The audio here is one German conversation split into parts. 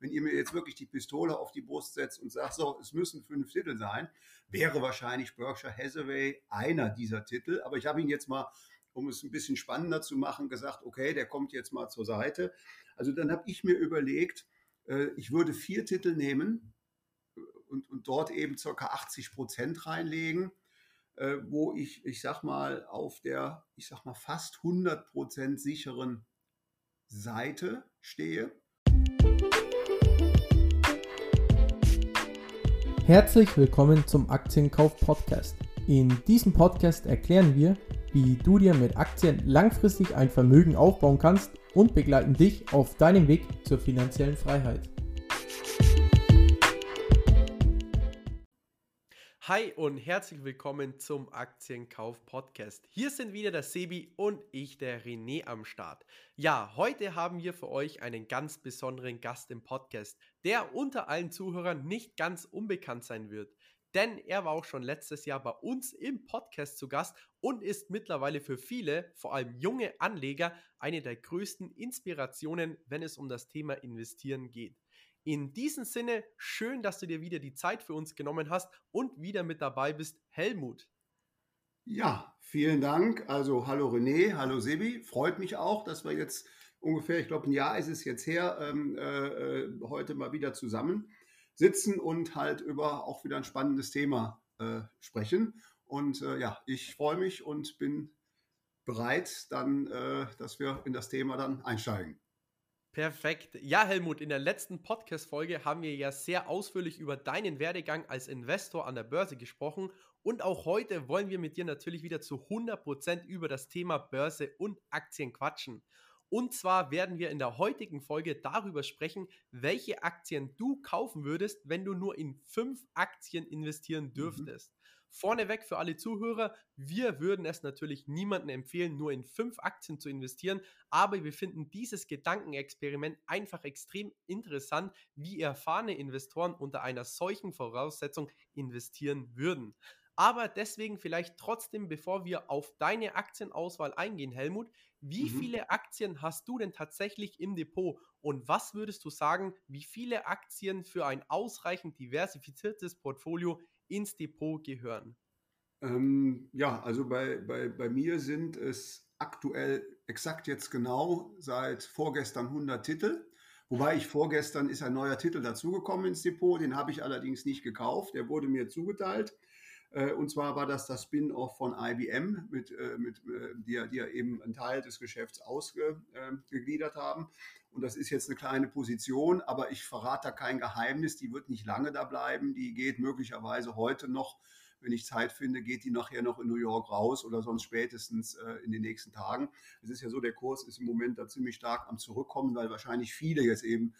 wenn ihr mir jetzt wirklich die Pistole auf die Brust setzt und sagt, so, es müssen fünf Titel sein, wäre wahrscheinlich Berkshire Hathaway einer dieser Titel. Aber ich habe ihn jetzt mal, um es ein bisschen spannender zu machen, gesagt, okay, der kommt jetzt mal zur Seite. Also dann habe ich mir überlegt, äh, ich würde vier Titel nehmen und, und dort eben circa 80 Prozent reinlegen äh, wo ich, ich sag mal, auf der, ich sag mal, fast 100% sicheren Seite stehe. Herzlich willkommen zum Aktienkauf Podcast. In diesem Podcast erklären wir, wie du dir mit Aktien langfristig ein Vermögen aufbauen kannst und begleiten dich auf deinem Weg zur finanziellen Freiheit. Hi und herzlich willkommen zum Aktienkauf Podcast. Hier sind wieder der Sebi und ich, der René, am Start. Ja, heute haben wir für euch einen ganz besonderen Gast im Podcast, der unter allen Zuhörern nicht ganz unbekannt sein wird. Denn er war auch schon letztes Jahr bei uns im Podcast zu Gast und ist mittlerweile für viele, vor allem junge Anleger, eine der größten Inspirationen, wenn es um das Thema Investieren geht. In diesem Sinne, schön, dass du dir wieder die Zeit für uns genommen hast und wieder mit dabei bist, Helmut. Ja, vielen Dank. Also hallo René, hallo Sebi. Freut mich auch, dass wir jetzt ungefähr, ich glaube ein Jahr ist es jetzt her, ähm, äh, äh, heute mal wieder zusammen sitzen und halt über auch wieder ein spannendes Thema äh, sprechen. Und äh, ja, ich freue mich und bin bereit, dann, äh, dass wir in das Thema dann einsteigen. Perfekt. Ja, Helmut, in der letzten Podcast-Folge haben wir ja sehr ausführlich über deinen Werdegang als Investor an der Börse gesprochen. Und auch heute wollen wir mit dir natürlich wieder zu 100% über das Thema Börse und Aktien quatschen. Und zwar werden wir in der heutigen Folge darüber sprechen, welche Aktien du kaufen würdest, wenn du nur in fünf Aktien investieren mhm. dürftest. Mhm. Vorneweg für alle Zuhörer, wir würden es natürlich niemandem empfehlen, nur in fünf Aktien zu investieren, aber wir finden dieses Gedankenexperiment einfach extrem interessant, wie erfahrene Investoren unter einer solchen Voraussetzung investieren würden. Aber deswegen vielleicht trotzdem, bevor wir auf deine Aktienauswahl eingehen, Helmut, wie mhm. viele Aktien hast du denn tatsächlich im Depot und was würdest du sagen, wie viele Aktien für ein ausreichend diversifiziertes Portfolio ins Depot gehören? Ähm, ja, also bei, bei, bei mir sind es aktuell exakt jetzt genau seit vorgestern 100 Titel. Wobei ich vorgestern ist ein neuer Titel dazugekommen ins Depot, den habe ich allerdings nicht gekauft, der wurde mir zugeteilt. Äh, und zwar war das das Spin-off von IBM, mit, äh, mit, äh, die, die ja eben einen Teil des Geschäfts ausgegliedert haben. Und das ist jetzt eine kleine Position, aber ich verrate da kein Geheimnis. Die wird nicht lange da bleiben. Die geht möglicherweise heute noch, wenn ich Zeit finde, geht die nachher noch in New York raus oder sonst spätestens in den nächsten Tagen. Es ist ja so, der Kurs ist im Moment da ziemlich stark am Zurückkommen, weil wahrscheinlich viele jetzt eben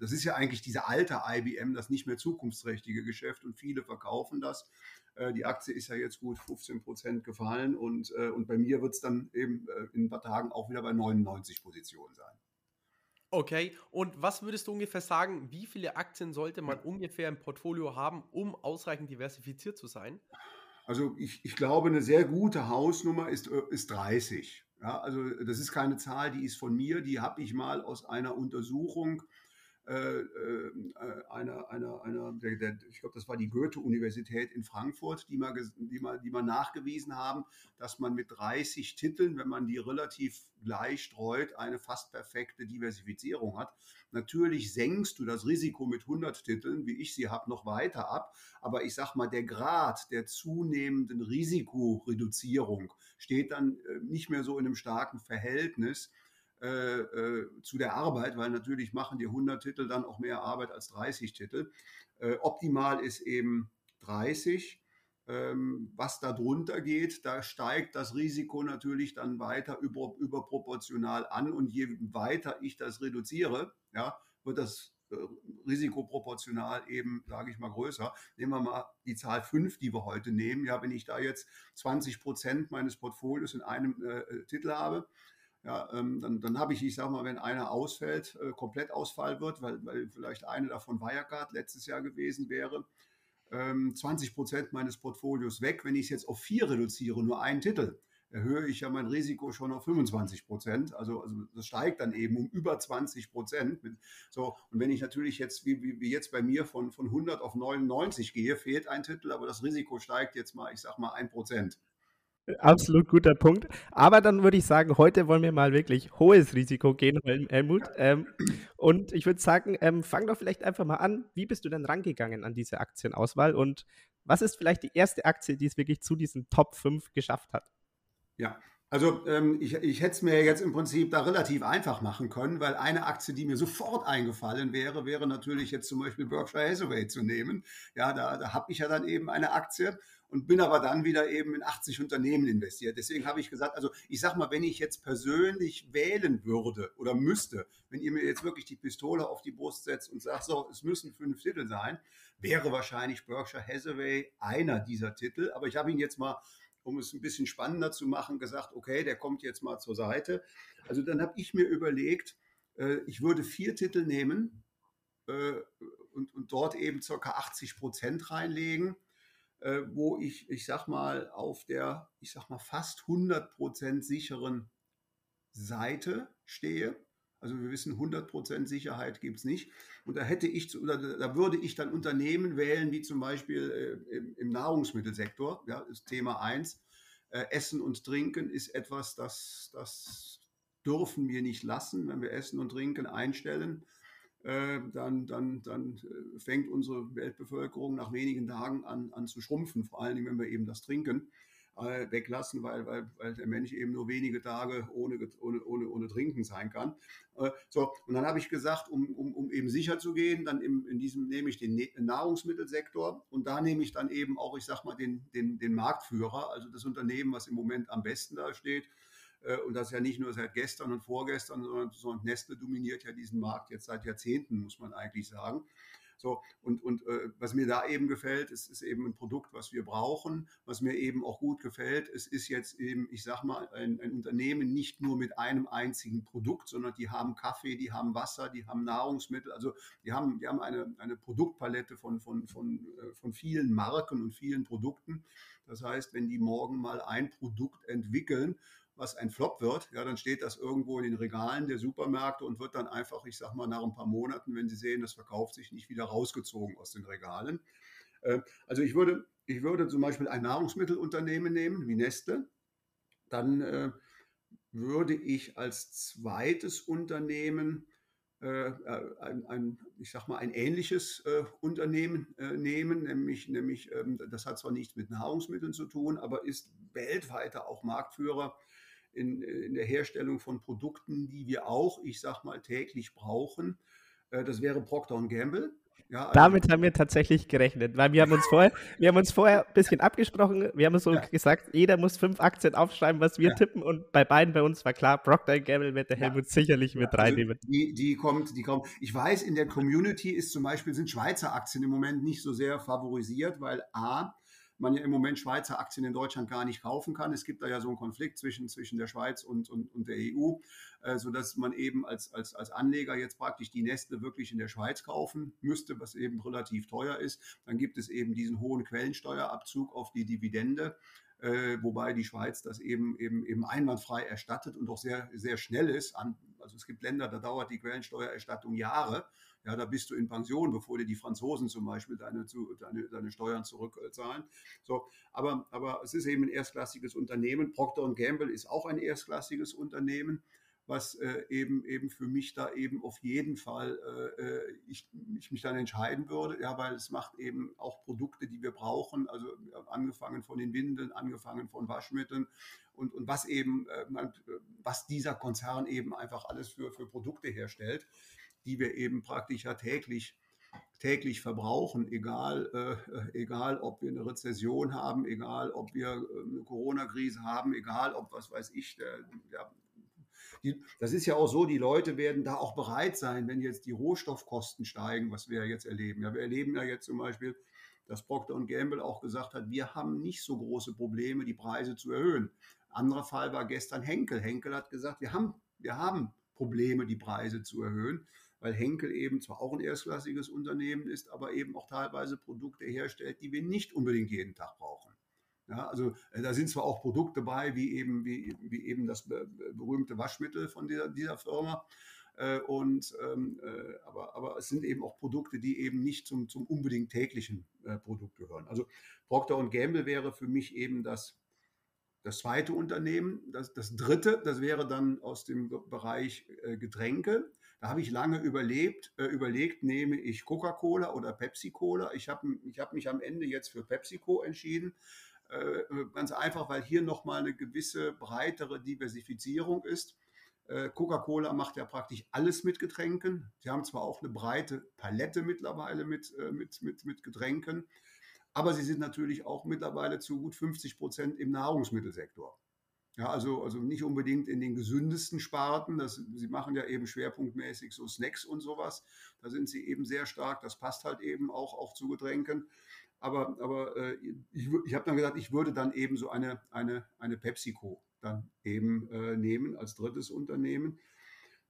das ist ja eigentlich diese alte IBM, das nicht mehr zukunftsträchtige Geschäft und viele verkaufen das. Äh, die Aktie ist ja jetzt gut 15 Prozent gefallen und, äh, und bei mir wird es dann eben äh, in ein paar Tagen auch wieder bei 99 Positionen sein. Okay, und was würdest du ungefähr sagen, wie viele Aktien sollte man ungefähr im Portfolio haben, um ausreichend diversifiziert zu sein? Also ich, ich glaube, eine sehr gute Hausnummer ist, ist 30. Ja, also das ist keine Zahl, die ist von mir, die habe ich mal aus einer Untersuchung äh, äh, einer, einer, einer der, der, ich glaube, das war die Goethe-Universität in Frankfurt, die mal, die, mal, die mal nachgewiesen haben, dass man mit 30 Titeln, wenn man die relativ gleich streut, eine fast perfekte Diversifizierung hat. Natürlich senkst du das Risiko mit 100 Titeln, wie ich sie habe, noch weiter ab. Aber ich sage mal, der Grad der zunehmenden Risikoreduzierung steht dann äh, nicht mehr so in einem starken Verhältnis äh, äh, zu der Arbeit, weil natürlich machen die 100 Titel dann auch mehr Arbeit als 30 Titel. Äh, optimal ist eben 30. Ähm, was da drunter geht, da steigt das Risiko natürlich dann weiter über, überproportional an und je weiter ich das reduziere, ja, wird das äh, Risiko proportional eben, sage ich mal, größer. Nehmen wir mal die Zahl 5, die wir heute nehmen. Ja, wenn ich da jetzt 20 Prozent meines Portfolios in einem äh, Titel habe, ja, ähm, dann, dann habe ich, ich sage mal, wenn einer ausfällt, äh, komplett Ausfall wird, weil, weil vielleicht eine davon Wirecard letztes Jahr gewesen wäre, ähm, 20 Prozent meines Portfolios weg. Wenn ich es jetzt auf vier reduziere, nur einen Titel, erhöhe ich ja mein Risiko schon auf 25 Prozent. Also, also das steigt dann eben um über 20 Prozent. So, und wenn ich natürlich jetzt, wie, wie, wie jetzt bei mir, von, von 100 auf 99 gehe, fehlt ein Titel, aber das Risiko steigt jetzt mal, ich sag mal, ein Prozent. Absolut guter Punkt. Aber dann würde ich sagen, heute wollen wir mal wirklich hohes Risiko gehen, Helmut. Ähm, und ich würde sagen, ähm, fang doch vielleicht einfach mal an. Wie bist du denn rangegangen an diese Aktienauswahl und was ist vielleicht die erste Aktie, die es wirklich zu diesen Top 5 geschafft hat? Ja, also ähm, ich, ich hätte es mir jetzt im Prinzip da relativ einfach machen können, weil eine Aktie, die mir sofort eingefallen wäre, wäre natürlich jetzt zum Beispiel Berkshire Hathaway zu nehmen. Ja, da, da habe ich ja dann eben eine Aktie und bin aber dann wieder eben in 80 Unternehmen investiert. Deswegen habe ich gesagt, also ich sage mal, wenn ich jetzt persönlich wählen würde oder müsste, wenn ihr mir jetzt wirklich die Pistole auf die Brust setzt und sagt, so, es müssen fünf Titel sein, wäre wahrscheinlich Berkshire Hathaway einer dieser Titel. Aber ich habe ihn jetzt mal um es ein bisschen spannender zu machen, gesagt, okay, der kommt jetzt mal zur Seite. Also dann habe ich mir überlegt, äh, ich würde vier Titel nehmen äh, und, und dort eben ca. 80 Prozent reinlegen, äh, wo ich, ich sag mal, auf der, ich sag mal, fast 100 Prozent sicheren Seite stehe. Also wir wissen, 100% Sicherheit gibt es nicht. Und da hätte ich, oder da würde ich dann Unternehmen wählen, wie zum Beispiel äh, im, im, Nahrungsmittelsektor, ja, ist Thema 1. Äh, Essen und Trinken ist etwas, das, das dürfen wir nicht lassen. Wenn wir Essen und Trinken einstellen, dann, dann, dann äh, fängt unsere Weltbevölkerung nach wenigen Tagen an, an zu schrumpfen, vor allen Dingen, wenn wir eben das trinken äh, weglassen, weil, weil, weil der Mensch eben nur wenige Tage ohne, ohne, ohne, ohne Trinken sein kann. Äh, so, und dann habe ich gesagt, um, um, um eben sicher zu gehen, dann im, in diesem nehme ich den Nahrungsmittelsektor und da nehme ich dann eben auch, ich sag mal, den, den, den Marktführer, also das Unternehmen, was im Moment am besten da steht. Äh, und das ja nicht nur seit gestern und vorgestern, sondern, sondern Nestle dominiert ja diesen Markt jetzt seit Jahrzehnten, muss man eigentlich sagen. So, und und äh, was mir da eben gefällt, ist, ist eben ein Produkt, was wir brauchen. Was mir eben auch gut gefällt, es ist jetzt eben, ich sag mal, ein, ein Unternehmen nicht nur mit einem einzigen Produkt, sondern die haben Kaffee, die haben Wasser, die haben Nahrungsmittel, also die haben, die haben eine, eine Produktpalette von, von, von, äh, von vielen Marken und vielen Produkten. Das heißt, wenn die morgen mal ein Produkt entwickeln, was ein Flop wird, ja, dann steht das irgendwo in den Regalen der Supermärkte und wird dann einfach, ich sag mal, nach ein paar Monaten, wenn sie sehen, das verkauft sich nicht wieder rausgezogen aus den Regalen. Äh, also ich würde, ich würde zum Beispiel ein Nahrungsmittelunternehmen nehmen, wie Neste. Dann äh, würde ich als zweites Unternehmen äh, ein, ein, ich sag mal, ein ähnliches äh, Unternehmen äh, nehmen, nämlich, nämlich ähm, das hat zwar nichts mit Nahrungsmitteln zu tun, aber ist weltweiter auch Marktführer in, in der Herstellung von Produkten, die wir auch, ich sag mal, täglich brauchen. Äh, das wäre Procter Gamble. Ja, also Damit haben wir tatsächlich gerechnet, weil wir haben uns vorher, wir haben uns vorher ein bisschen abgesprochen. Wir haben so ja. gesagt, jeder muss fünf Aktien aufschreiben, was wir ja. tippen. Und bei beiden bei uns war klar, Procter Gamble wird der Helmut sicherlich mit also reinnehmen. Die, die kommt, die kommt. Ich weiß, in der Community ist zum Beispiel sind Schweizer Aktien im Moment nicht so sehr favorisiert, weil a man ja im Moment Schweizer Aktien in Deutschland gar nicht kaufen kann. Es gibt da ja so einen Konflikt zwischen, zwischen der Schweiz und, und, und der EU, äh, sodass man eben als, als, als Anleger jetzt praktisch die Nestle wirklich in der Schweiz kaufen müsste, was eben relativ teuer ist. Dann gibt es eben diesen hohen Quellensteuerabzug auf die Dividende. Äh, wobei die Schweiz das eben, eben, eben einwandfrei erstattet und auch sehr, sehr schnell ist. An, also es gibt Länder, da dauert die Quellensteuererstattung Jahre. Ja, da bist du in Pension, bevor dir die Franzosen zum Beispiel deine, deine, deine Steuern zurückzahlen. So, aber, aber es ist eben ein erstklassiges Unternehmen. Procter Gamble ist auch ein erstklassiges Unternehmen was äh, eben eben für mich da eben auf jeden Fall äh, äh, ich, ich mich dann entscheiden würde, ja, weil es macht eben auch Produkte, die wir brauchen, also angefangen von den Windeln, angefangen von Waschmitteln und, und was eben, äh, was dieser Konzern eben einfach alles für, für Produkte herstellt die wir eben praktisch ja täglich täglich verbrauchen, egal, äh, egal ob wir eine Rezession haben, egal ob wir äh, eine Corona-Krise haben, egal ob, was weiß ich, der, der, die, das ist ja auch so, die Leute werden da auch bereit sein, wenn jetzt die Rohstoffkosten steigen, was wir jetzt erleben. Ja, wir erleben ja jetzt zum Beispiel, dass Procter Gamble auch gesagt hat, wir haben nicht so große Probleme, die Preise zu erhöhen. Anderer Fall war gestern Henkel. Henkel hat gesagt, wir haben, wir haben Probleme, die Preise zu erhöhen weil Henkel eben zwar auch ein erstklassiges Unternehmen ist, aber eben auch teilweise Produkte herstellt, die wir nicht unbedingt jeden Tag brauchen. Ja, also äh, da sind zwar auch Produkte bei, wie eben, wie, wie eben das berühmte Waschmittel von dieser, dieser Firma. Äh, und, ähm, äh, aber, aber es sind eben auch Produkte, die eben nicht zum, zum unbedingt täglichen äh, Produkt gehören. Also Procter Gamble wäre für mich eben das, das zweite Unternehmen. Das, das dritte, das wäre dann aus dem Bereich äh, Getränke. Da habe ich lange überlebt, äh, überlegt, nehme ich Coca-Cola oder Pepsi-Cola. Ich habe ich hab mich am Ende jetzt für PepsiCo entschieden. Äh, ganz einfach, weil hier nochmal eine gewisse breitere Diversifizierung ist. Äh, Coca-Cola macht ja praktisch alles mit Getränken. Sie haben zwar auch eine breite Palette mittlerweile mit, äh, mit, mit, mit Getränken, aber sie sind natürlich auch mittlerweile zu gut 50 Prozent im Nahrungsmittelsektor. Ja, also, also nicht unbedingt in den gesündesten Sparten. Das, sie machen ja eben schwerpunktmäßig so Snacks und sowas. Da sind sie eben sehr stark. Das passt halt eben auch, auch zu Getränken. Aber, aber äh, ich, ich habe dann gesagt, ich würde dann eben so eine, eine, eine PepsiCo dann eben äh, nehmen als drittes Unternehmen.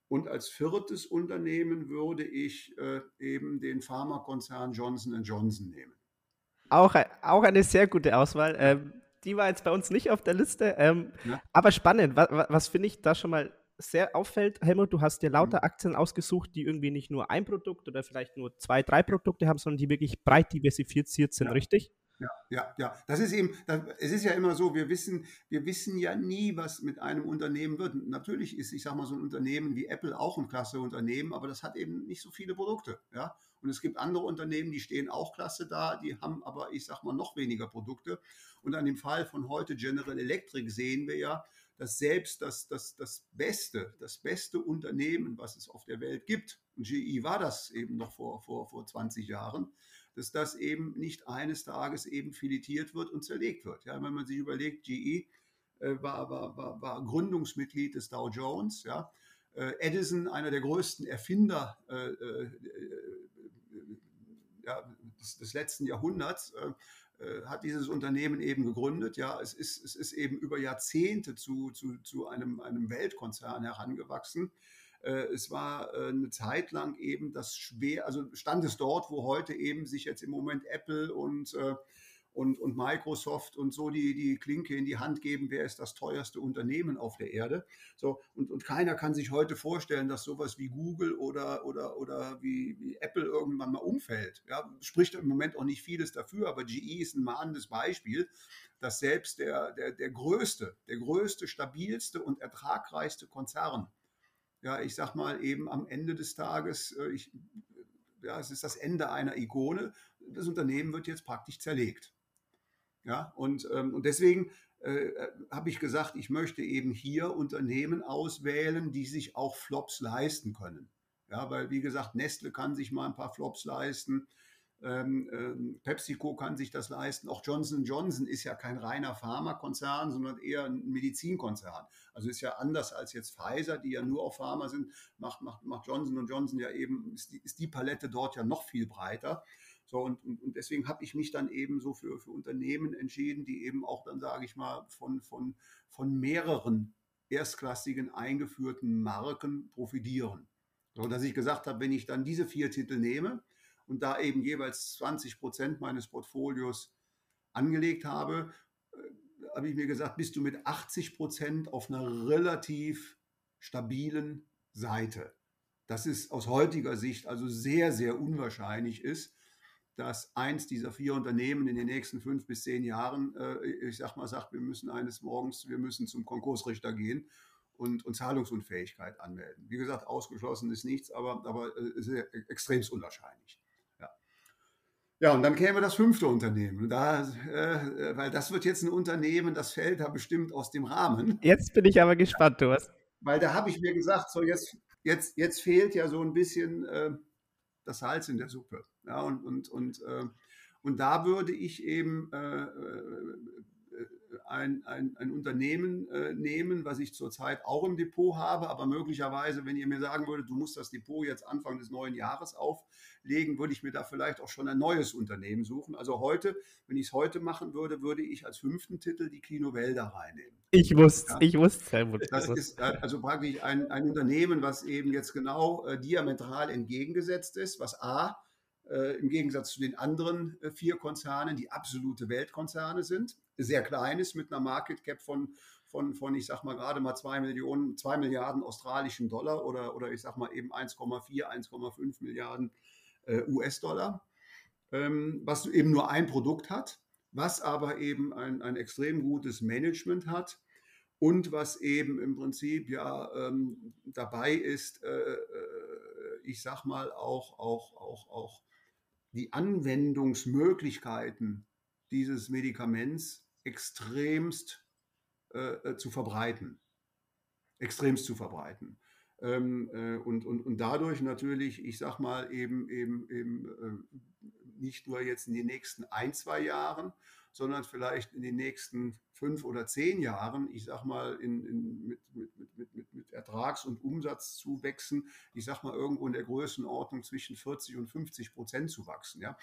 Und als viertes Unternehmen würde ich äh, eben den Pharmakonzern Johnson Johnson nehmen. Auch, auch eine sehr gute Auswahl. Ähm, die war jetzt bei uns nicht auf der Liste. Ähm, ja. Aber spannend. Was, was finde ich da schon mal sehr auffällt, Helmut, du hast dir lauter mhm. Aktien ausgesucht, die irgendwie nicht nur ein Produkt oder vielleicht nur zwei, drei Produkte haben, sondern die wirklich breit diversifiziert sind, ja. richtig? Ja, ja, ja. Das ist eben, das, es ist ja immer so, wir wissen, wir wissen ja nie, was mit einem Unternehmen wird. Natürlich ist, ich sage mal, so ein Unternehmen wie Apple auch ein klasse Unternehmen, aber das hat eben nicht so viele Produkte. Ja? Und es gibt andere Unternehmen, die stehen auch klasse da, die haben aber, ich sage mal, noch weniger Produkte. Und an dem Fall von heute General Electric sehen wir ja, dass selbst das, das, das Beste, das beste Unternehmen, was es auf der Welt gibt, und GE war das eben noch vor, vor, vor 20 Jahren, dass das eben nicht eines Tages eben filetiert wird und zerlegt wird. Ja, wenn man sich überlegt, GE äh, war, war, war, war Gründungsmitglied des Dow Jones, ja, äh, Edison, einer der größten Erfinder äh, äh, ja, des, des, letzten Jahrhunderts, hat dieses Unternehmen eben gegründet. Ja, es ist, es ist eben über Jahrzehnte zu, zu, zu einem, einem Weltkonzern herangewachsen. Äh, es war äh, eine Zeit lang eben das schwer, also stand es dort, wo heute eben sich jetzt im Moment Apple und, äh, und, und Microsoft und so die, die Klinke in die Hand geben, wer ist das teuerste Unternehmen auf der Erde. So, und, und keiner kann sich heute vorstellen, dass sowas wie Google oder, oder, oder wie, wie Apple irgendwann mal umfällt. Ja, spricht im Moment auch nicht vieles dafür, aber GE ist ein mahnendes Beispiel, dass selbst der, der, der größte, der größte, stabilste und ertragreichste Konzern ja, ich sag mal eben am Ende des Tages, äh, ich, ja, es ist das Ende einer Ikone. Das Unternehmen wird jetzt praktisch zerlegt. Ja, und, ähm, und deswegen äh, habe ich gesagt, ich möchte eben hier Unternehmen auswählen, die sich auch Flops leisten können. Ja, weil wie gesagt, Nestle kann sich mal ein paar Flops leisten. Ähm, ähm, PepsiCo kann sich das leisten. Auch Johnson Johnson ist ja kein reiner Pharmakonzern, sondern eher ein Medizinkonzern. Also ist ja anders als jetzt Pfizer, die ja nur auf Pharma sind, macht, macht, macht Johnson Johnson ja eben, ist die, ist die Palette dort ja noch viel breiter. So, und, und, deswegen habe ich mich dann eben so für, für Unternehmen entschieden, die eben auch dann, sage ich mal, von, von, von mehreren erstklassigen eingeführten Marken profitieren. So, dass ich gesagt habe, wenn ich dann diese vier Titel nehme, und da eben jeweils 20 Prozent meines Portfolios angelegt habe, äh, habe ich mir gesagt, bist du mit 80 Prozent auf einer relativ stabilen Seite. Das ist aus heutiger Sicht also sehr, sehr unwahrscheinlich ist, dass eins dieser vier Unternehmen in den nächsten fünf bis zehn Jahren, äh, ich sag mal, sagt, wir müssen eines Morgens, wir müssen zum Konkursrichter gehen und, und Zahlungsunfähigkeit anmelden. Wie gesagt, ausgeschlossen ist nichts, aber, aber äh, sehr, extrem unwahrscheinlich. Ja, und dann käme das fünfte Unternehmen. Da, äh, weil das wird jetzt ein Unternehmen, das fällt da bestimmt aus dem Rahmen. Jetzt bin ich aber gespannt, Thomas. Weil da habe ich mir gesagt, so jetzt, jetzt, jetzt fehlt ja so ein bisschen äh, das Salz in der Suppe. Ja, und, und, und, äh, und da würde ich eben äh, äh, ein, ein, ein Unternehmen äh, nehmen, was ich zurzeit auch im Depot habe, aber möglicherweise, wenn ihr mir sagen würdet, du musst das Depot jetzt Anfang des neuen Jahres auflegen, würde ich mir da vielleicht auch schon ein neues Unternehmen suchen. Also heute, wenn ich es heute machen würde, würde ich als fünften Titel die Klinovell da reinnehmen. Ich wusste, ja? ich wusste, Helmut. Das ist äh, also praktisch ein, ein Unternehmen, was eben jetzt genau äh, diametral entgegengesetzt ist, was A, äh, im Gegensatz zu den anderen äh, vier Konzernen, die absolute Weltkonzerne sind. Sehr klein ist mit einer Market Cap von, von, von ich sag mal gerade mal zwei Millionen, zwei Milliarden australischen Dollar oder, oder ich sag mal eben 1,4, 1,5 Milliarden äh, US-Dollar, ähm, was eben nur ein Produkt hat, was aber eben ein, ein extrem gutes Management hat und was eben im Prinzip ja ähm, dabei ist, äh, äh ich sag mal auch, auch, auch, auch die Anwendungsmöglichkeiten dieses Medikaments extremst äh, äh, zu verbreiten. Extremst zu verbreiten. Ähm, äh, und, und, und dadurch natürlich, ich sag mal, eben, eben, eben äh, nicht nur jetzt in den nächsten ein, zwei Jahren, sondern vielleicht in den nächsten fünf oder zehn Jahren, ich sag mal, in, in, mit, mit, mit, mit, mit Ertrags- und Umsatzzuwächsen, ich sag mal, irgendwo in der Größenordnung zwischen 40 und 50 Prozent zu wachsen. Ja?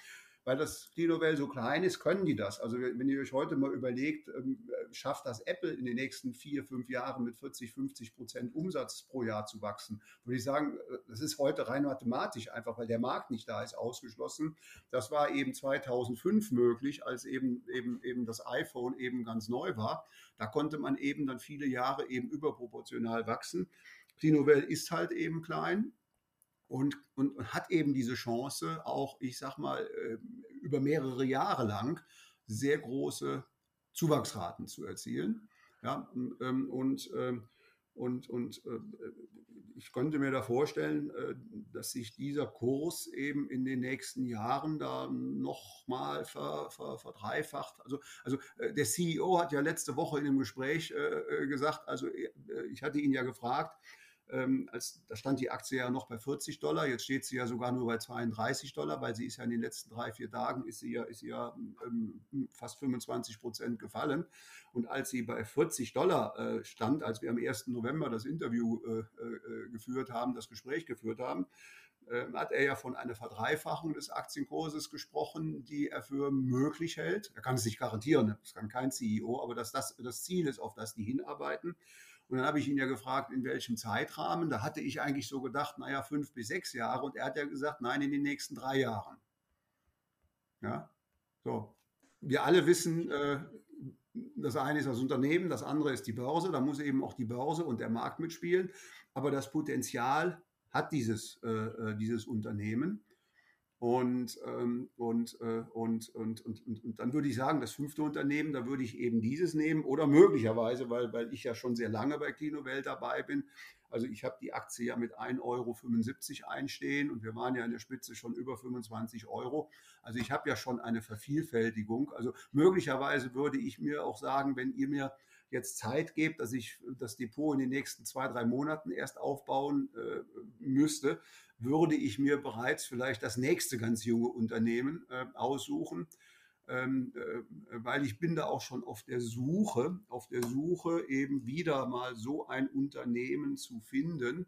Weil das Clinovel so klein ist, können die das. Also wenn ihr euch heute mal überlegt, ähm, schafft das Apple in den nächsten vier, fünf Jahren mit 40, 50 Prozent Umsatz pro Jahr zu wachsen, würde ich sagen, äh, das ist heute rein mathematisch einfach, weil der Markt nicht da ist, ausgeschlossen. Das war eben 2005 möglich, als eben, eben, eben das iPhone eben ganz neu war. Da konnte man eben dann viele Jahre eben überproportional wachsen. Clinovel ist halt eben klein, und, und, hat eben diese Chance, auch, ich sag mal, ähm, über mehrere Jahre lang sehr große Zuwachsraten zu erzielen. Ja, ähm, und, ähm, und, und äh, ich könnte mir da vorstellen, äh, dass sich dieser Kurs eben in den nächsten Jahren da nochmal ver, ver, verdreifacht. Also, also äh, der CEO hat ja letzte Woche in einem Gespräch gesagt, also ich hatte ihn ja gefragt, ähm, als, da stand die Aktie ja noch bei 40 Dollar, jetzt steht sie ja sogar nur bei 32 Dollar, weil sie ist ja in den letzten drei, vier Tagen ist sie ja, ist sie ja ähm, fast 25 Prozent gefallen. Und als sie bei 40 Dollar äh, stand, als wir am 1. November das Interview äh, äh, geführt haben, das Gespräch geführt haben, ähm, hat er ja von einer Verdreifachung des Aktienkurses gesprochen, die er für möglich hält. Er kann es nicht garantieren, das kann kein CEO, aber dass das das Ziel ist, auf das die hinarbeiten. Und dann habe ich ihn ja gefragt, in welchem Zeitrahmen. Da hatte ich eigentlich so gedacht, naja, fünf bis sechs Jahre. Und er hat ja gesagt, nein, in den nächsten drei Jahren. Ja, so. Wir alle wissen, äh, das eine ist das Unternehmen, das andere ist die Börse. Da muss eben auch die Börse und der Markt mitspielen. Aber das Potenzial hat dieses, äh, äh dieses Unternehmen. Und, ähm, und, äh, und, und, und, und, und, dann würde ich sagen, das fünfte Unternehmen, da würde ich eben dieses nehmen oder möglicherweise, weil, weil ich ja schon sehr lange bei Kinowelt dabei bin. Also ich habe die Aktie ja mit 1,75 Euro einstehen und wir waren ja in der Spitze schon über 25 Euro. Also ich habe ja schon eine Vervielfältigung. Also möglicherweise würde ich mir auch sagen, wenn ihr mir jetzt Zeit gebt, dass ich das Depot in den nächsten zwei, drei Monaten erst aufbauen äh, müsste, würde ich mir bereits vielleicht das nächste ganz junge Unternehmen äh, aussuchen, ähm, äh, weil ich bin da auch schon auf der Suche, auf der Suche eben wieder mal so ein Unternehmen zu finden,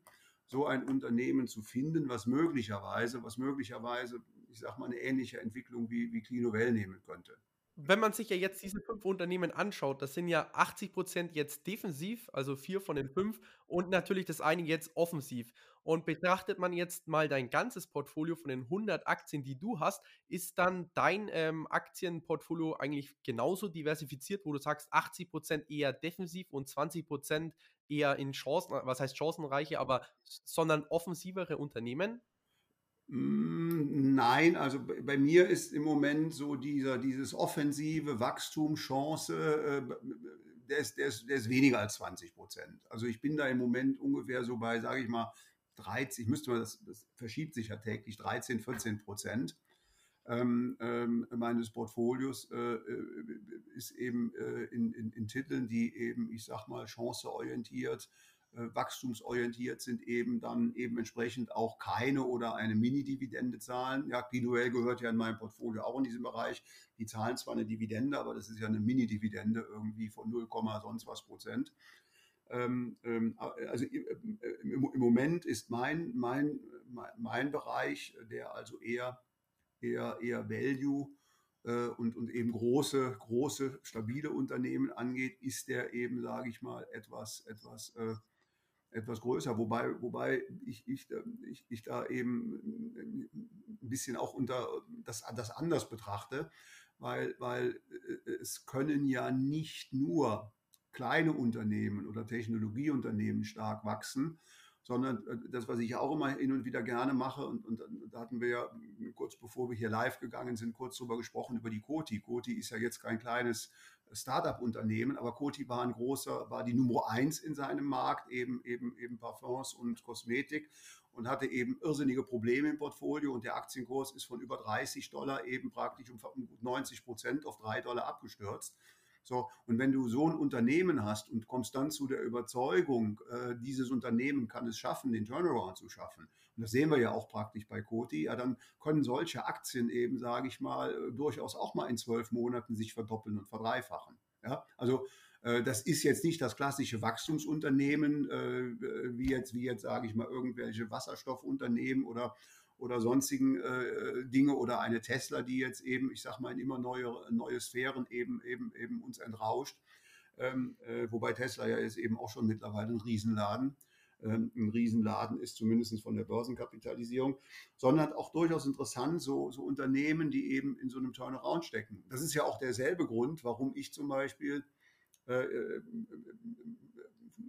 so ein Unternehmen zu finden, was möglicherweise, was möglicherweise, ich sage mal, eine ähnliche Entwicklung wie, wie Clinovel nehmen könnte wenn man sich ja jetzt diese fünf Unternehmen anschaut, das sind ja 80 Prozent jetzt defensiv, also vier von den fünf, und natürlich das eine jetzt offensiv. Und betrachtet man jetzt mal dein ganzes Portfolio von den 100 Aktien, die du hast, ist dann dein ähm, Aktienportfolio eigentlich genauso diversifiziert, wo du sagst, 80 Prozent eher defensiv und 20 Prozent eher in Chancen, was heißt chancenreiche, aber sondern offensivere Unternehmen? Hm, nein, also bei mir ist im Moment so dieser, dieses offensive Wachstum, Chance, äh, der, ist, der, ist, der ist weniger als 20 Prozent. Also ich bin da im Moment ungefähr so bei, sage ich mal, 13, ich müsste mal, das, das verschiebt sich ja täglich, 13, 14 Prozent ähm, ähm, meines Portfolios äh, äh, ist eben äh, in, in, in, Titeln, die eben, ich sag mal, chanceorientiert äh, wachstumsorientiert sind, eben dann eben entsprechend auch keine oder eine Mini-Dividende zahlen. Ja, Glinuel gehört ja in meinem Portfolio auch in diesem Bereich. Die zahlen zwar eine Dividende, aber das ist ja eine Mini-Dividende irgendwie von 0, sonst was Prozent. Ähm, ähm, also äh, im, im, Moment ist mein, mein, mein Bereich, der also eher, eher, eher Value äh, und, und eben große, große, stabile Unternehmen angeht, ist der eben, sage ich mal, etwas, etwas äh, etwas größer, wobei, wobei ich, ich, ich, ich da eben ein bisschen auch unter das, das anders betrachte, weil, weil es können ja nicht nur kleine Unternehmen oder Technologieunternehmen stark wachsen, sondern äh, das, was ich auch immer hin und wieder gerne mache, und, und da hatten wir ja kurz bevor wir hier live gegangen sind, kurz drüber gesprochen, über die Koti. Koti ist ja jetzt kein kleines Startup-Unternehmen, aber Koti war ein großer, war die Nummer eins in seinem Markt, eben, eben, eben Parfums und Kosmetik und hatte eben irrsinnige Probleme im Portfolio und der Aktienkurs ist von über 30 Dollar eben praktisch um 90 Prozent auf 3 Dollar abgestürzt. So, und wenn du so ein Unternehmen hast und kommst dann zu der Überzeugung, äh, dieses Unternehmen kann es schaffen, den Turnaround zu schaffen, und das sehen wir ja auch praktisch bei Coty, ja, dann können solche Aktien eben, sage ich mal, äh, durchaus auch mal in zwölf Monaten sich verdoppeln und verdreifachen. Ja, also äh, das ist jetzt nicht das klassische Wachstumsunternehmen, äh, wie jetzt, wie jetzt sage ich mal, irgendwelche Wasserstoffunternehmen oder oder sonstigen Dinge oder eine Tesla, die jetzt eben, ich sag mal, in immer neue, neue Sphären eben, eben, eben uns entrauscht. Ähm, äh, wobei Tesla ja ist eben auch schon mittlerweile ein Riesenladen. Ähm, ein Riesenladen ist, zumindest von der Börsenkapitalisierung, sondern auch durchaus interessant, so, so Unternehmen, die eben in so einem Turnaround stecken. Das ist ja auch derselbe Grund, warum ich zum Beispiel äh, äh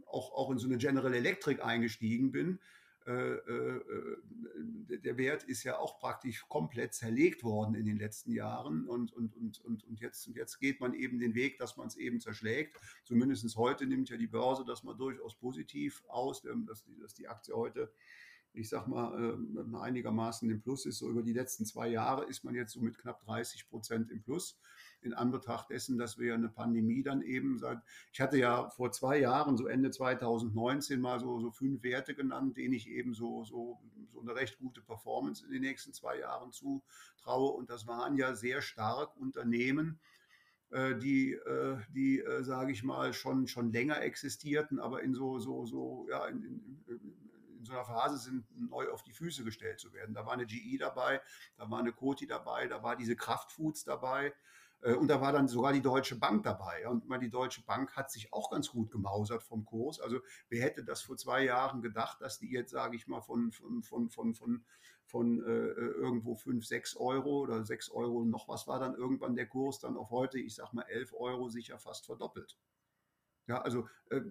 auch, auch in so eine General Electric eingestiegen bin, äh, äh, äh, der Wert ist ja auch praktisch komplett zerlegt worden in den letzten Jahren und, und, und, und, und, jetzt, und jetzt geht man eben den Weg, dass man es eben zerschlägt. Zumindest heute nimmt ja die Börse das mal durchaus positiv aus, ähm, dass die, dass die Aktie heute ich sag mal, einigermaßen im Plus ist. So über die letzten zwei Jahre ist man jetzt so mit knapp 30 Prozent im Plus in Anbetracht dessen, dass wir eine Pandemie dann eben seit, ich hatte ja vor zwei Jahren, so Ende 2019 mal so, so fünf Werte genannt, denen ich eben so, so, so eine recht gute Performance in den nächsten zwei Jahren zutraue. Und das waren ja sehr stark Unternehmen, äh, die, äh, die äh, sage ich mal, schon, schon länger existierten, aber in so, so, so, ja, in, in, in so einer Phase sind, neu auf die Füße gestellt zu werden. Da war eine GE dabei, da war eine Coty dabei, da war diese Kraftfoods dabei. Äh, und da war dann sogar die Deutsche Bank dabei. Und die Deutsche Bank hat sich auch ganz gut gemausert vom Kurs. Also wer hätte das vor zwei Jahren gedacht, dass die jetzt, sage ich mal, von, von, von, von, von, von äh, irgendwo 5, 6 Euro oder 6 Euro noch was war dann irgendwann der Kurs dann auf heute, ich sag mal 11 Euro, sicher fast verdoppelt. Ja, also äh,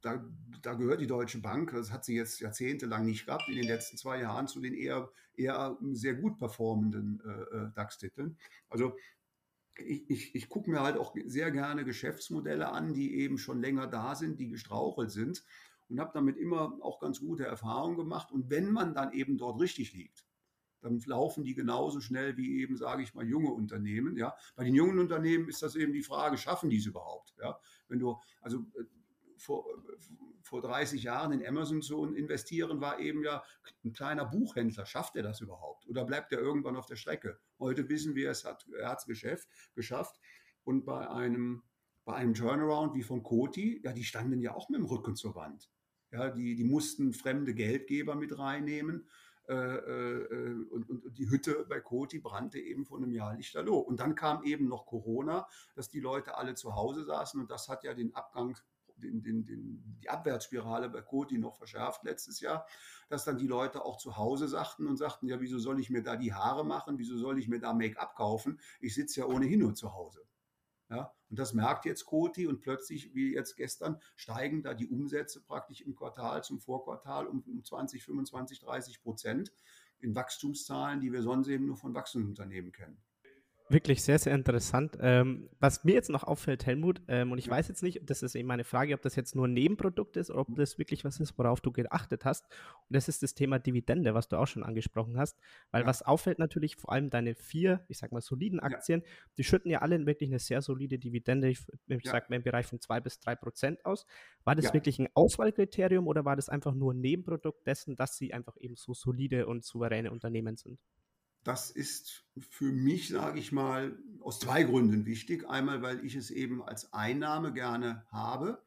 da, da, gehört die Deutsche Bank, das hat sie jetzt jahrzehntelang nicht gehabt, in den letzten zwei Jahren zu den eher, eher sehr gut performenden äh, äh DAX-Titeln. Also ich, ich, ich gucke mir halt auch sehr gerne Geschäftsmodelle an, die eben schon länger da sind, die gestrauchelt sind und habe damit immer auch ganz gute Erfahrungen gemacht. Und wenn man dann eben dort richtig liegt, dann laufen die genauso schnell wie eben, sage ich mal, junge Unternehmen. Ja, bei den jungen Unternehmen ist das eben die Frage, schaffen die es überhaupt? Ja, wenn du also äh, vor, vor 30 Jahren in Amazon zu investieren, war eben ja ein kleiner Buchhändler. Schafft er das überhaupt? Oder bleibt er irgendwann auf der Strecke? Heute wissen wir, es hat, er hat es geschafft. Und bei einem, bei einem Turnaround wie von Coty, ja, die standen ja auch mit dem Rücken zur Wand. Ja, die, die mussten fremde Geldgeber mit reinnehmen. Äh, äh, und, und, die Hütte bei Coty brannte eben vor einem Jahr lichterloh. Und dann kam eben noch Corona, dass die Leute alle zu Hause saßen und das hat ja den Abgang den, den, den, die Abwärtsspirale bei Coty noch verschärft letztes Jahr, dass dann die Leute auch zu Hause sagten und sagten, ja, wieso soll ich mir da die Haare machen, wieso soll ich mir da Make-up kaufen, ich sitze ja ohnehin nur zu Hause. Ja, und das merkt jetzt Coty und plötzlich, wie jetzt gestern, steigen da die Umsätze praktisch im Quartal zum Vorquartal um, um 20, 25, 30 Prozent in Wachstumszahlen, die wir sonst eben nur von Wachstumsunternehmen kennen. Wirklich sehr, sehr interessant. Ähm, was mir jetzt noch auffällt, Helmut, ähm, und ich weiß jetzt nicht, das ist eben meine Frage, ob das jetzt nur ein Nebenprodukt ist oder ob das wirklich was ist, worauf du geachtet hast. Und das ist das Thema Dividende, was du auch schon angesprochen hast. Weil ja. was auffällt natürlich, vor allem deine vier, ich sag mal, soliden Aktien, ja. die schütten ja alle wirklich eine sehr solide Dividende, ich, ich ja. sag mal im Bereich von zwei bis drei Prozent aus. War das wirklich ein Auswahlkriterium oder war das einfach nur ein Nebenprodukt dessen, dass sie einfach eben so solide und souveräne Unternehmen sind? Das ist für mich, sage ich mal, aus zwei Gründen wichtig. Einmal, weil ich es eben als Einnahme gerne habe.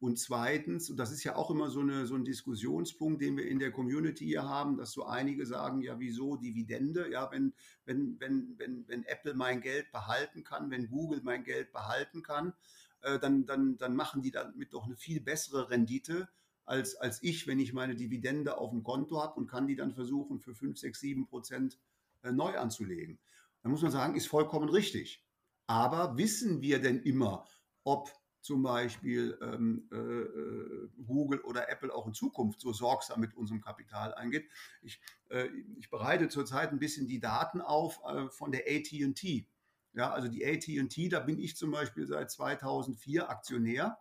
Und zweitens, und das ist ja auch immer so, eine, so ein Diskussionspunkt, den wir in der Community hier haben, dass so einige sagen, ja, wieso Dividende? Ja, wenn, wenn, wenn, wenn, wenn Apple mein Geld behalten kann, wenn Google mein Geld behalten kann, äh, dann, dann, dann machen die damit doch eine viel bessere Rendite als, als ich, wenn ich meine Dividende auf dem Konto habe und kann die dann versuchen, für 5, 6, 7 Prozent äh, neu anzulegen. Da muss man sagen, ist vollkommen richtig. Aber wissen wir denn immer, ob zum Beispiel ähm, äh, Google oder Apple auch in Zukunft so sorgsam mit unserem Kapital eingeht. Ich, äh, ich bereite zurzeit ein bisschen die Daten auf äh, von der ATT. Ja, also die ATT, da bin ich zum Beispiel seit 2004 Aktionär.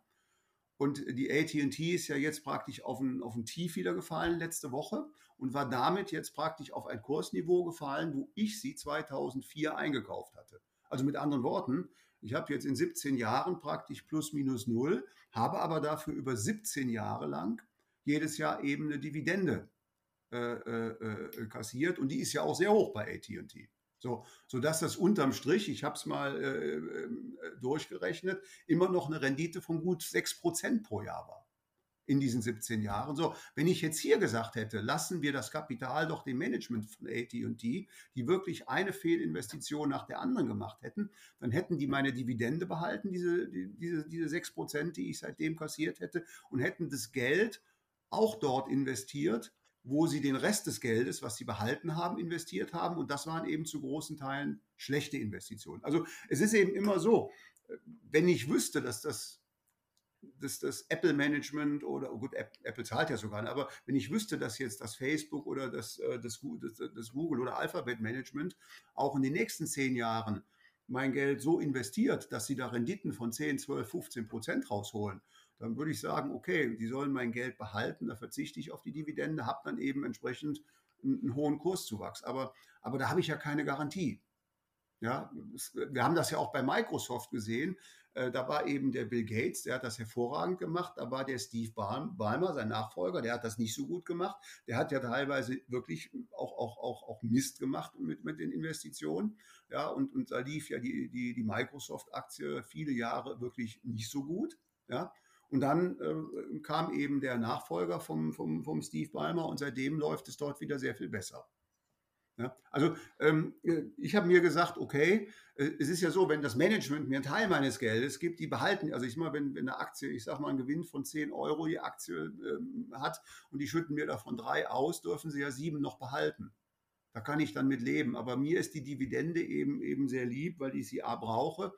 Und die ATT ist ja jetzt praktisch auf ein, auf ein Tief wieder gefallen letzte Woche und war damit jetzt praktisch auf ein Kursniveau gefallen, wo ich sie 2004 eingekauft hatte. Also mit anderen Worten, ich habe jetzt in 17 Jahren praktisch plus minus null, habe aber dafür über 17 Jahre lang jedes Jahr eben eine Dividende äh, äh, äh kassiert und die ist ja auch sehr hoch bei AT&T. So, sodass das unterm Strich, ich habe es mal äh, äh, durchgerechnet, immer noch eine Rendite von gut 6% pro Jahr war in diesen 17 Jahren. So, wenn ich jetzt hier gesagt hätte, lassen wir das Kapital doch dem Management von AT&T, die wirklich eine Fehlinvestition nach der anderen gemacht hätten, dann hätten die meine Dividende behalten, diese, diese, diese 6 Prozent, die ich seitdem kassiert hätte, und hätten das Geld auch dort investiert, wo sie den Rest des Geldes, was sie behalten haben, investiert haben. Und das waren eben zu großen Teilen schlechte Investitionen. Also es ist eben immer so, wenn ich wüsste, dass das das, das Apple-Management oder, oh gut, Apple zahlt ja sogar, aber wenn ich wüsste, dass jetzt das Facebook oder das, äh, das, das Google oder Alphabet-Management auch in den nächsten zehn Jahren mein Geld so investiert, dass sie da Renditen von 10, 12, 15 Prozent rausholen, dann würde ich sagen, okay, die sollen mein Geld behalten, da verzichte ich auf die Dividende, habe dann eben entsprechend einen, einen hohen Kurszuwachs. Aber, aber da habe ich ja keine Garantie. Ja, wir haben das ja auch bei Microsoft gesehen. Äh, da war eben der Bill Gates, der hat das hervorragend gemacht. Da war der Steve Ballmer, sein Nachfolger, der hat das nicht so gut gemacht. Der hat ja teilweise wirklich auch, auch, auch, auch Mist gemacht mit, mit den Investitionen. Ja, und, und da lief ja die, die, die Microsoft-Aktie viele Jahre wirklich nicht so gut. Ja, und dann äh, kam eben der Nachfolger vom, vom, vom Steve Ballmer und seitdem läuft es dort wieder sehr viel besser. Ja, also ähm, ich habe mir gesagt, okay, äh, es ist ja so, wenn das Management mir einen Teil meines Geldes gibt, die behalten, also ich mal, wenn, wenn eine Aktie, ich sage mal, einen Gewinn von 10 Euro die Aktie ähm, hat und die schütten mir davon drei aus, dürfen sie ja sieben noch behalten. Da kann ich dann mit leben. Aber mir ist die Dividende eben, eben sehr lieb, weil ich sie A brauche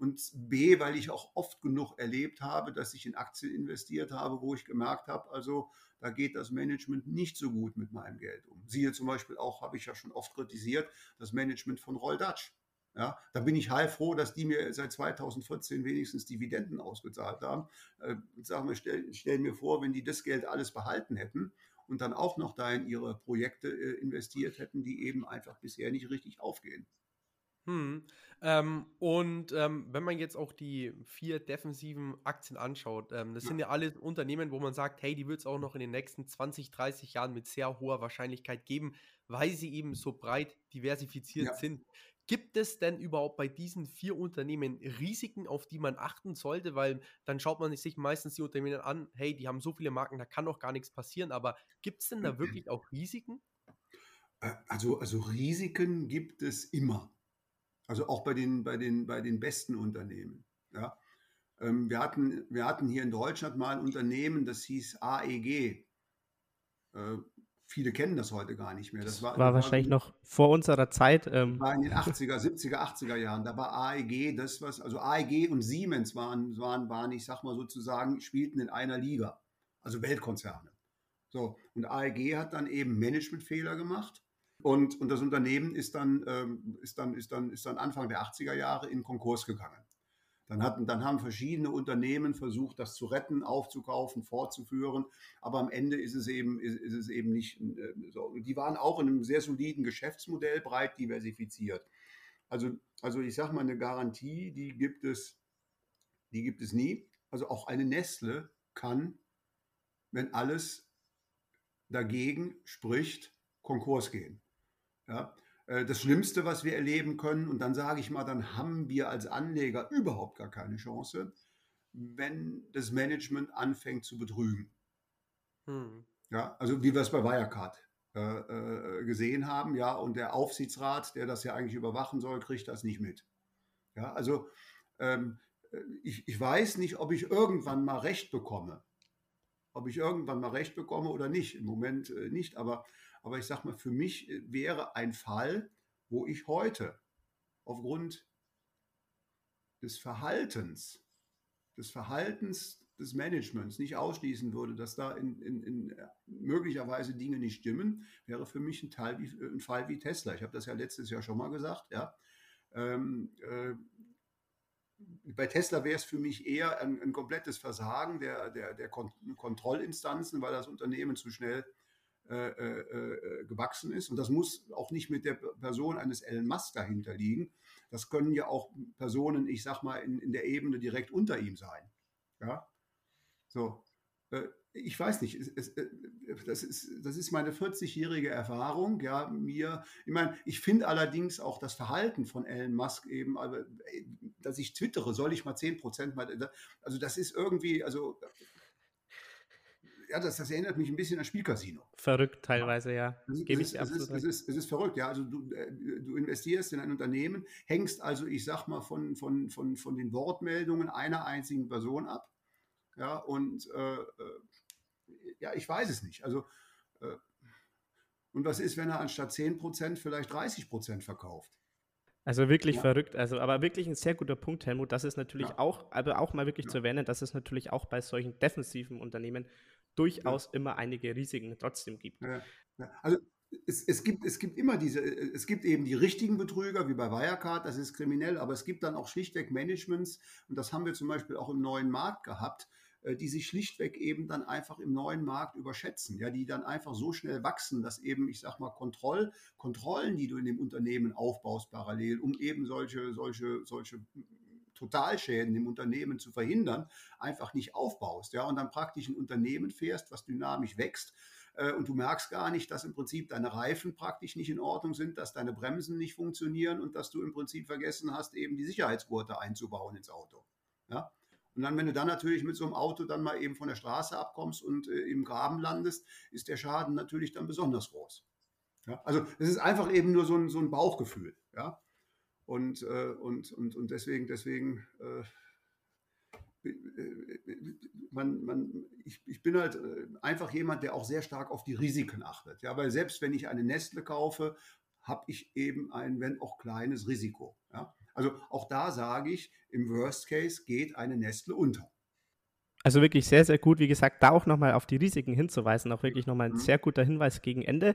und B, weil ich auch oft genug erlebt habe, dass ich in Aktien investiert habe, wo ich gemerkt habe, also da geht das Management nicht so gut mit meinem Geld um. Siehe zum Beispiel auch, habe ich ja schon oft kritisiert, das Management von Roll Dutch. Ja, da bin ich heilfroh, dass die mir seit 2014 wenigstens Dividenden ausgezahlt haben. Äh, sag mal, stell, stell mir vor, wenn die das Geld alles behalten hätten und dann auch noch da in ihre Projekte äh, investiert hätten, die eben einfach bisher nicht richtig aufgehen. Hm. Ähm, und ähm, wenn man jetzt auch die vier defensiven Aktien anschaut, ähm, das ja. sind ja alle Unternehmen, wo man sagt, hey, die wird es auch noch in den nächsten 20, 30 Jahren mit sehr hoher Wahrscheinlichkeit geben, weil sie eben so breit diversifiziert ja. sind. Gibt es denn überhaupt bei diesen vier Unternehmen Risiken, auf die man achten sollte? Weil dann schaut man sich meistens die Unternehmen an, hey, die haben so viele Marken, da kann doch gar nichts passieren. Aber gibt es denn da wirklich auch Risiken? Also, also Risiken gibt es immer. Also auch bei den, bei den, bei den besten Unternehmen. Ja. Ähm, wir, hatten, wir hatten hier in Deutschland mal ein Unternehmen, das hieß AEG. Äh, viele kennen das heute gar nicht mehr. Das war, war wahrscheinlich war, noch vor unserer Zeit. Ähm. War in den 80er, 70er, 80er Jahren. Da war AEG das, was, also AEG und Siemens waren, waren, waren, ich sag mal sozusagen, spielten in einer Liga. Also Weltkonzerne. So, und AEG hat dann eben Managementfehler gemacht und, und das Unternehmen ist dann, ähm, ist, dann, ist, dann, ist dann Anfang der 80er Jahre in Konkurs gegangen. Dann, hatten, dann haben verschiedene Unternehmen versucht, das zu retten, aufzukaufen, fortzuführen. Aber am Ende ist es eben, ist, ist es eben nicht äh, so. Die waren auch in einem sehr soliden Geschäftsmodell breit diversifiziert. Also, also ich sage mal, eine Garantie, die gibt es, die gibt es nie. Also auch eine Nestle kann, wenn alles dagegen spricht, Konkurs gehen. Ja, äh, das Schlimmste, was wir erleben können, und dann sage ich mal, dann haben wir als Anleger überhaupt gar keine Chance, wenn das Management anfängt zu betrügen. Hm. Ja, also wie wir es bei Wirecard äh, äh, gesehen haben, ja, und der Aufsichtsrat, der das ja eigentlich überwachen soll, kriegt das nicht mit. Ja, also ähm, ich, ich weiß nicht, ob ich irgendwann mal Recht bekomme Ob ich irgendwann mal recht bekomme oder nicht, im Moment äh, nicht, aber, aber ich sage mal, für mich äh, wäre ein Fall, wo ich heute aufgrund des Verhaltens, des Verhaltens des Managements nicht ausschließen würde, dass da in, in, in äh, möglicherweise Dinge nicht stimmen, wäre für mich ein, Teil wie, ein Fall wie Tesla. Ich habe das ja letztes Jahr schon mal gesagt. Ja. Ähm, äh, bei Tesla wäre es für mich eher ein, ein komplettes Versagen der, der, der Kon Kontrollinstanzen, weil das Unternehmen zu schnell äh, äh, äh, gewachsen ist. Und das muss auch nicht mit der Person eines Elon Musk dahinter liegen. Das können ja auch Personen, ich sag mal, in, in der Ebene direkt unter ihm sein. Ja, so. Äh, ich weiß nicht, das, ist, das ist meine 40-jährige Erfahrung. Ja, mir, ich meine, ich finde allerdings auch das Verhalten von Elon Musk eben, dass ich twittere, soll ich mal 10 Prozent also das ist irgendwie, also ja, das, das, erinnert mich ein bisschen an Spielcasino. Verrückt teilweise, ja. Es, Gebe ich es, ist, es, ist, es ist verrückt, ja. Also du, du investierst in ein Unternehmen, hängst also, ich sag mal, von, von, von, von den Wortmeldungen einer einzigen Person ab. Ja, und äh, ja, ich weiß es nicht. Also, äh, und was ist, wenn er anstatt 10% vielleicht 30% verkauft? Also wirklich ja. verrückt. Also, aber wirklich ein sehr guter Punkt, Helmut. Das ist natürlich ja. auch, aber auch mal wirklich ja. zu erwähnen, dass es natürlich auch bei solchen defensiven Unternehmen durchaus immer einige Risiken trotzdem gibt. Also es, es, gibt, es gibt immer diese, es gibt eben die richtigen Betrüger, wie bei Wirecard, das ist kriminell, aber es gibt dann auch schlichtweg Managements, und das haben wir zum Beispiel auch im neuen Markt gehabt, äh, die sich schlichtweg eben dann einfach im neuen Markt überschätzen, ja, die dann einfach so schnell wachsen, dass eben, ich sag mal, Kontroll, Kontrollen, die du in dem Unternehmen aufbaust parallel, um eben solche, solche, solche Totalschäden im Unternehmen zu verhindern, einfach nicht aufbaust, ja, und dann praktisch ein Unternehmen fährst, was dynamisch wächst, äh, und du merkst gar nicht, dass im Prinzip deine Reifen praktisch nicht in Ordnung sind, dass deine Bremsen nicht funktionieren und dass du im Prinzip vergessen hast, eben die Sicherheitsgurte einzubauen ins Auto. Ja? Und dann, wenn du dann natürlich mit so einem Auto dann mal eben von der Straße abkommst und äh, im Graben landest, ist der Schaden natürlich dann besonders groß. Ja? Also es ist einfach eben nur so ein, so ein Bauchgefühl. Ja? Und, äh, und, und, und deswegen, deswegen äh, man, man, ich, ich bin halt äh, einfach jemand, der auch sehr stark auf die Risiken achtet. Ja, weil selbst wenn ich eine Nestle kaufe, habe ich eben ein, wenn auch kleines Risiko. Ja? Also auch da sage ich, im Worst Case geht eine Nestle unter. Also wirklich sehr, sehr gut. Wie gesagt, da auch nochmal auf die Risiken hinzuweisen, auch wirklich nochmal ein mhm. sehr guter Hinweis gegen Ende.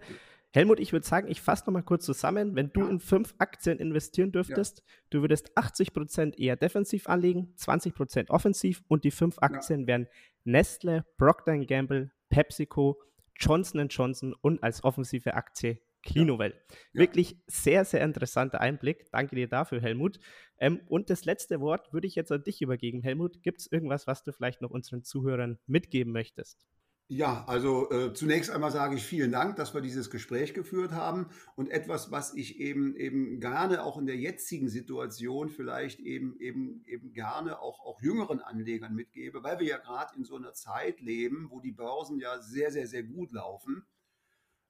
Helmut, ich würde sagen, ich fasse nochmal kurz zusammen. Wenn du ja. in fünf Aktien investieren dürftest, ja. du würdest 80% eher defensiv anlegen, 20% offensiv und die fünf Aktien ja. wären Nestle, Procter Gamble, PepsiCo, Johnson Johnson und als offensive Aktie Clinovel. Ja. Wirklich sehr, sehr interessanter Einblick. Danke dir dafür, Helmut. Ähm, und das letzte Wort würde ich jetzt an dich übergeben, Helmut. Gibt es irgendwas, was du vielleicht noch unseren Zuhörern mitgeben möchtest? Ja, also äh, zunächst einmal sage ich vielen Dank, dass wir dieses Gespräch geführt haben und etwas, was ich eben eben gerne auch in der jetzigen Situation vielleicht eben eben eben gerne auch auch jüngeren Anlegern mitgebe, weil wir ja gerade in so einer Zeit leben, wo die Börsen ja sehr sehr sehr gut laufen.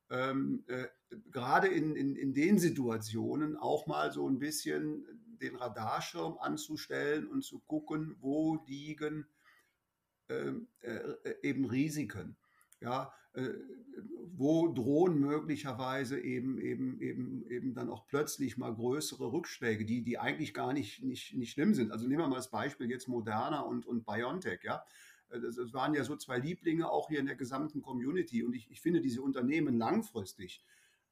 Ähm, äh, gerade in, in, in den Situationen auch mal so ein bisschen den Radarschirm anzustellen und zu gucken, wo liegen ähm, äh, eben Risiken. Ja, äh, wo drohen möglicherweise eben, eben, eben, eben dann auch plötzlich mal größere Rückschläge, die, die eigentlich gar nicht, nicht, nicht schlimm sind. Also nehmen wir mal das Beispiel jetzt Moderna und, und BioNTech, ja. Äh, das, das, waren ja so zwei Lieblinge auch hier in der gesamten Community. Und ich, ich finde, diese Unternehmen langfristig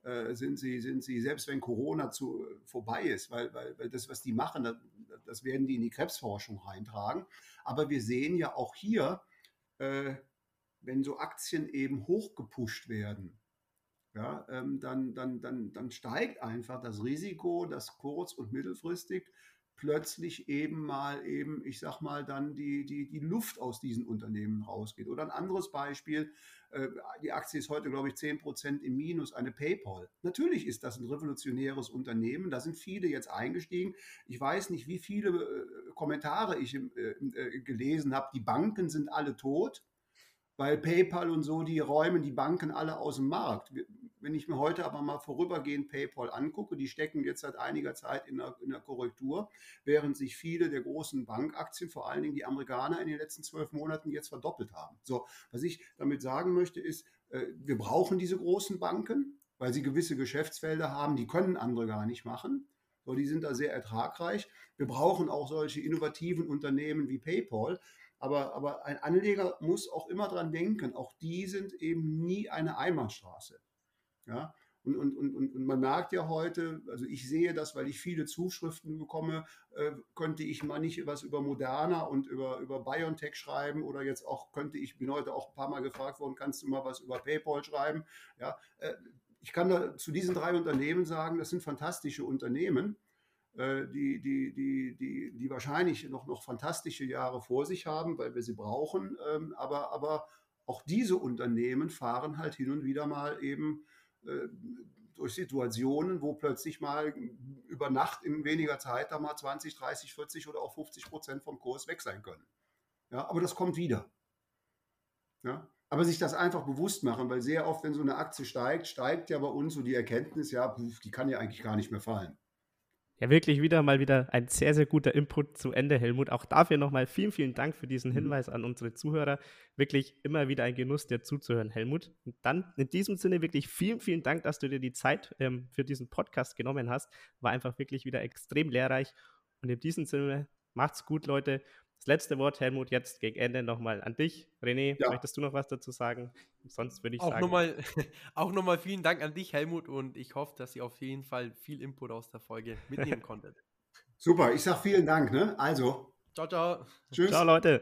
äh, sind, sie, sind sie, selbst wenn Corona zu, äh, vorbei ist, weil, weil, weil das, was die machen, das, das, werden die in die Krebsforschung reintragen. Aber wir sehen ja auch hier, äh, wenn so Aktien eben hochgepusht werden, ja, ähm, dann, dann, dann, dann steigt einfach das Risiko, dass kurz- und mittelfristig plötzlich eben mal eben, ich sag mal, dann die, die, die Luft aus diesen Unternehmen rausgeht. Oder ein anderes Beispiel, äh, die Aktie ist heute, glaube ich, 10% im Minus, eine PayPal. Natürlich ist das ein revolutionäres Unternehmen, da sind viele jetzt eingestiegen. Ich weiß nicht, wie viele äh, Kommentare ich äh, gelesen habe, die Banken sind alle tot, weil PayPal und so, die räumen die Banken alle aus dem Markt wenn ich mir heute aber mal vorübergehend PayPal angucke, die stecken jetzt seit einiger Zeit in der, in der Korrektur, während sich viele der großen Bankaktien, vor allen Dingen die Amerikaner, in den letzten zwölf Monaten jetzt verdoppelt haben. So, was ich damit sagen möchte, ist, äh, wir brauchen diese großen Banken, weil sie gewisse Geschäftsfelder haben, die können andere gar nicht machen. So, die sind da sehr ertragreich. Wir brauchen auch solche innovativen Unternehmen wie PayPal. Aber, aber ein Anleger muss auch immer dran denken, auch die sind eben nie eine Einbahnstraße. Ja? Und, und, und, und man merkt ja heute, also ich sehe das, weil ich viele Zuschriften bekomme, äh, könnte ich mal nicht was über Moderna und über, über BioNTech schreiben oder jetzt auch könnte ich, bin heute auch ein paar Mal gefragt worden, kannst du mal was über PayPal schreiben? Ja, äh, ich kann da zu diesen drei Unternehmen sagen, das sind fantastische Unternehmen. Äh, die, die, die, die, die wahrscheinlich noch, noch fantastische Jahre vor sich haben, weil wir sie brauchen. Ähm, aber, aber auch diese Unternehmen fahren halt hin und wieder mal eben durch Situationen, wo plötzlich mal über Nacht in weniger Zeit da mal 20, 30, 40 oder auch 50 Prozent vom Kurs weg sein können. Ja, aber das kommt wieder. Ja, aber sich das einfach bewusst machen, weil sehr oft, wenn so eine Aktie steigt, steigt ja bei uns so die Erkenntnis, ja, die kann ja eigentlich gar nicht mehr fallen. Ja, wirklich wieder mal wieder ein sehr, sehr guter Input zu Ende, Helmut. Auch dafür nochmal vielen, vielen Dank für diesen mhm. Hinweis an unsere Zuhörer. Wirklich immer wieder ein Genuss, dir zuzuhören, Helmut. Und dann in diesem Sinne wirklich vielen, vielen Dank, dass du dir die Zeit ähm, für diesen Podcast genommen hast. War einfach wirklich wieder extrem lehrreich. Und in diesem Sinne, macht's gut, Leute. Das letzte Wort, Helmut, jetzt gegen Ende nochmal an dich. René, ja. möchtest du noch was dazu sagen? Sonst würde ich auch sagen. Nochmal, auch nochmal vielen Dank an dich, Helmut, und ich hoffe, dass ihr auf jeden Fall viel Input aus der Folge mitnehmen konntet. Super, ich sage vielen Dank. Ne? Also. Ciao, ciao. Tschüss. Ciao, Leute.